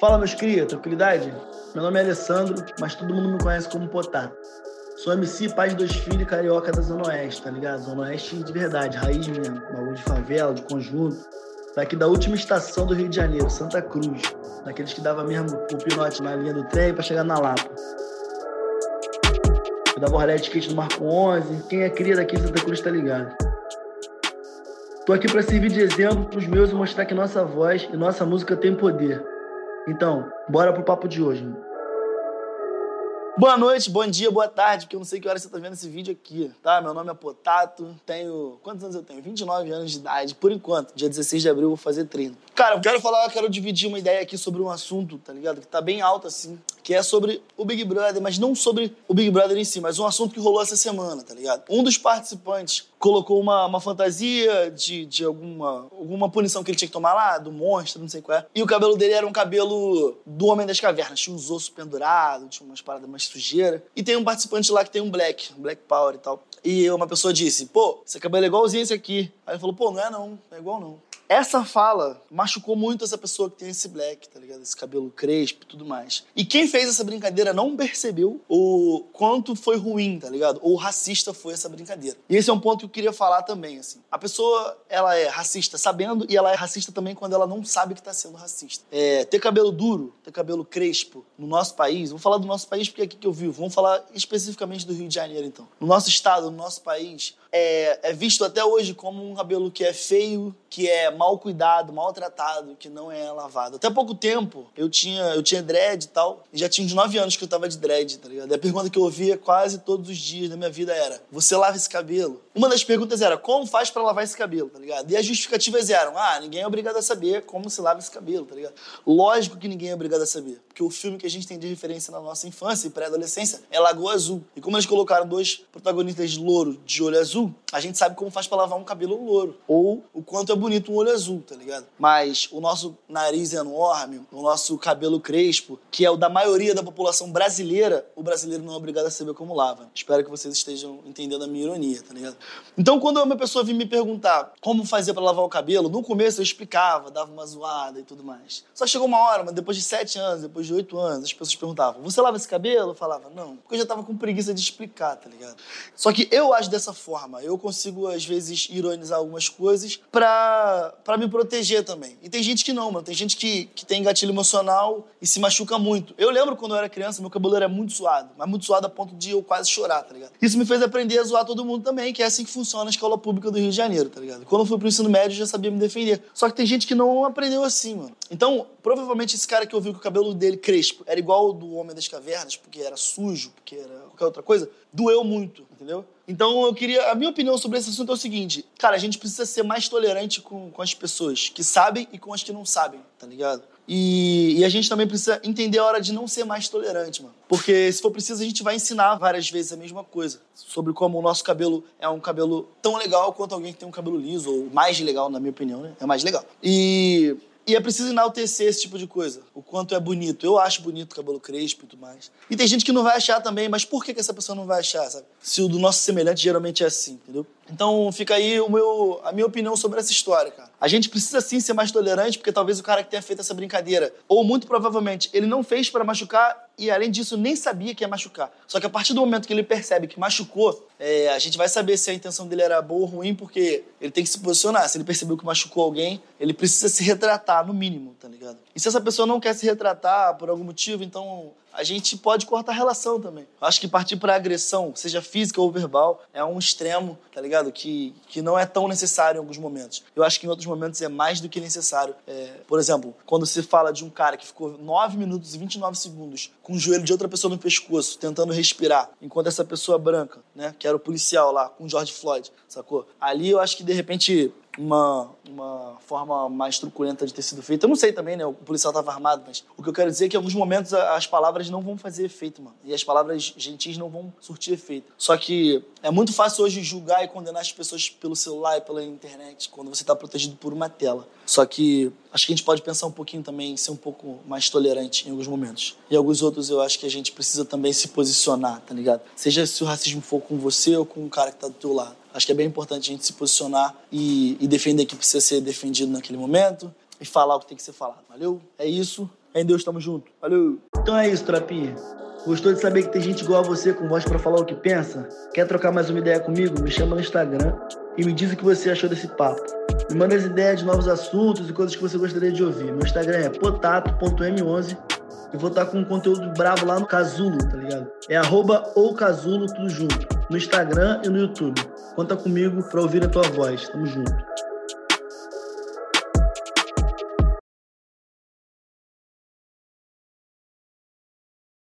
Fala, meus cria, tranquilidade? Meu nome é Alessandro, mas todo mundo me conhece como Potato. Sou MC, pai de dois filhos, carioca da Zona Oeste, tá ligado? Zona Oeste de verdade, raiz mesmo. Bagulho de favela, de conjunto. Daqui da última estação do Rio de Janeiro, Santa Cruz. Daqueles que dava mesmo o pinote na linha do trem pra chegar na Lapa. Eu dava o ralé de skate no Marco 11. Quem é cria daqui de Santa Cruz tá ligado. Tô aqui para servir de exemplo pros meus e mostrar que nossa voz e nossa música tem poder. Então, bora pro papo de hoje. Boa noite, bom dia, boa tarde, porque eu não sei que hora você tá vendo esse vídeo aqui, tá? Meu nome é Potato, tenho... Quantos anos eu tenho? 29 anos de idade, por enquanto. Dia 16 de abril eu vou fazer 30. Cara, eu quero falar, eu quero dividir uma ideia aqui sobre um assunto, tá ligado? Que tá bem alto, assim, que é sobre o Big Brother, mas não sobre o Big Brother em si, mas um assunto que rolou essa semana, tá ligado? Um dos participantes colocou uma, uma fantasia de, de alguma, alguma punição que ele tinha que tomar lá, do monstro, não sei qual é. E o cabelo dele era um cabelo do Homem das Cavernas, tinha uns ossos pendurados, tinha umas paradas mais sujeira. E tem um participante lá que tem um black, um black power e tal. E uma pessoa disse, pô, esse cabelo é igualzinho esse aqui. Aí ele falou, pô, não é não, não é igual não. Essa fala machucou muito essa pessoa que tem esse black, tá ligado? Esse cabelo crespo e tudo mais. E quem fez essa brincadeira não percebeu o quanto foi ruim, tá ligado? Ou racista foi essa brincadeira. E esse é um ponto que eu queria falar também, assim. A pessoa, ela é racista sabendo e ela é racista também quando ela não sabe que tá sendo racista. É, ter cabelo duro, ter cabelo crespo no nosso país, vou falar do nosso país porque é aqui que eu vivo, vamos falar especificamente do Rio de Janeiro, então. No nosso estado, no nosso país, é, é, visto até hoje como um cabelo que é feio, que é mal cuidado, maltratado, que não é lavado. Até pouco tempo eu tinha, eu tinha dread e tal, e já tinha uns 9 anos que eu tava de dread, tá ligado? E a pergunta que eu ouvia quase todos os dias da minha vida era: Você lava esse cabelo? Uma das perguntas era: Como faz para lavar esse cabelo, tá ligado? E as justificativas eram: Ah, ninguém é obrigado a saber como se lava esse cabelo, tá ligado? Lógico que ninguém é obrigado a saber, porque o filme que a gente tem de referência na nossa infância e pré-adolescência é Lagoa Azul. E como eles colocaram dois protagonistas de louro de olho azul, a gente sabe como faz para lavar um cabelo louro. Ou o quanto é bonito um olho azul, tá ligado? Mas o nosso nariz é enorme, o nosso cabelo crespo, que é o da maioria da população brasileira, o brasileiro não é obrigado a saber como lava. Espero que vocês estejam entendendo a minha ironia, tá ligado? Então, quando uma pessoa vinha me perguntar como fazer para lavar o cabelo, no começo eu explicava, dava uma zoada e tudo mais. Só chegou uma hora, mas depois de sete anos, depois de oito anos, as pessoas perguntavam: Você lava esse cabelo? Eu falava: Não. Porque eu já tava com preguiça de explicar, tá ligado? Só que eu acho dessa forma. Eu consigo, às vezes, ironizar algumas coisas pra, pra me proteger também. E tem gente que não, mano. Tem gente que, que tem gatilho emocional e se machuca muito. Eu lembro quando eu era criança, meu cabelo era muito suado. Mas muito suado a ponto de eu quase chorar, tá ligado? Isso me fez aprender a zoar todo mundo também, que é assim que funciona a escola pública do Rio de Janeiro, tá ligado? Quando eu fui pro ensino médio, eu já sabia me defender. Só que tem gente que não aprendeu assim, mano. Então, provavelmente esse cara que ouviu que o cabelo dele crespo era igual ao do Homem das Cavernas, porque era sujo, porque era qualquer outra coisa, doeu muito, entendeu? Então eu queria. A minha opinião sobre esse assunto é o seguinte: cara, a gente precisa ser mais tolerante com, com as pessoas que sabem e com as que não sabem, tá ligado? E, e, a gente também precisa entender a hora de não ser mais tolerante, mano. Porque se for preciso, a gente vai ensinar várias vezes a mesma coisa. Sobre como o nosso cabelo é um cabelo tão legal quanto alguém que tem um cabelo liso, ou mais legal, na minha opinião, né? É mais legal. E e é preciso enaltecer esse tipo de coisa. O quanto é bonito. Eu acho bonito cabelo crespo e tudo mais. E tem gente que não vai achar também, mas por que, que essa pessoa não vai achar, sabe? Se o do nosso semelhante geralmente é assim, entendeu? Então fica aí o meu, a minha opinião sobre essa história, cara. A gente precisa sim ser mais tolerante, porque talvez o cara que tenha feito essa brincadeira, ou muito provavelmente, ele não fez para machucar e além disso nem sabia que ia machucar. Só que a partir do momento que ele percebe que machucou, é, a gente vai saber se a intenção dele era boa ou ruim, porque ele tem que se posicionar. Se ele percebeu que machucou alguém, ele precisa se retratar, no mínimo, tá ligado? E se essa pessoa não quer se retratar por algum motivo, então a gente pode cortar a relação também. Acho que partir para agressão, seja física ou verbal, é um extremo, tá ligado? Que, que não é tão necessário em alguns momentos. Eu acho que em outros momentos é mais do que necessário. É, por exemplo, quando se fala de um cara que ficou 9 minutos e 29 segundos com o joelho de outra pessoa no pescoço, tentando respirar, enquanto essa pessoa branca, né, que era o policial lá, com o George Floyd, sacou? Ali eu acho que de repente uma, uma forma mais truculenta de ter sido feita. Eu não sei também, né? O policial estava armado, mas o que eu quero dizer é que em alguns momentos as palavras não vão fazer efeito, mano. E as palavras gentis não vão surtir efeito. Só que é muito fácil hoje julgar e condenar as pessoas pelo celular e pela internet, quando você está protegido por uma tela. Só que acho que a gente pode pensar um pouquinho também, ser um pouco mais tolerante em alguns momentos. E alguns outros eu acho que a gente precisa também se posicionar, tá ligado? Seja se o racismo for com você ou com o cara que tá do teu lado. Acho que é bem importante a gente se posicionar e, e defender o que precisa ser defendido naquele momento e falar o que tem que ser falado. Valeu? É isso. Em Deus, tamo junto. Valeu. Então é isso, trapinha. Gostou de saber que tem gente igual a você com voz para falar o que pensa? Quer trocar mais uma ideia comigo? Me chama no Instagram e me diz o que você achou desse papo. Me manda as ideias de novos assuntos e coisas que você gostaria de ouvir. Meu Instagram é potato.m11 e vou estar com um conteúdo bravo lá no Casulo, tá ligado? É arroba ou Casulo, tudo junto. No Instagram e no YouTube. Conta comigo pra ouvir a tua voz. Tamo junto.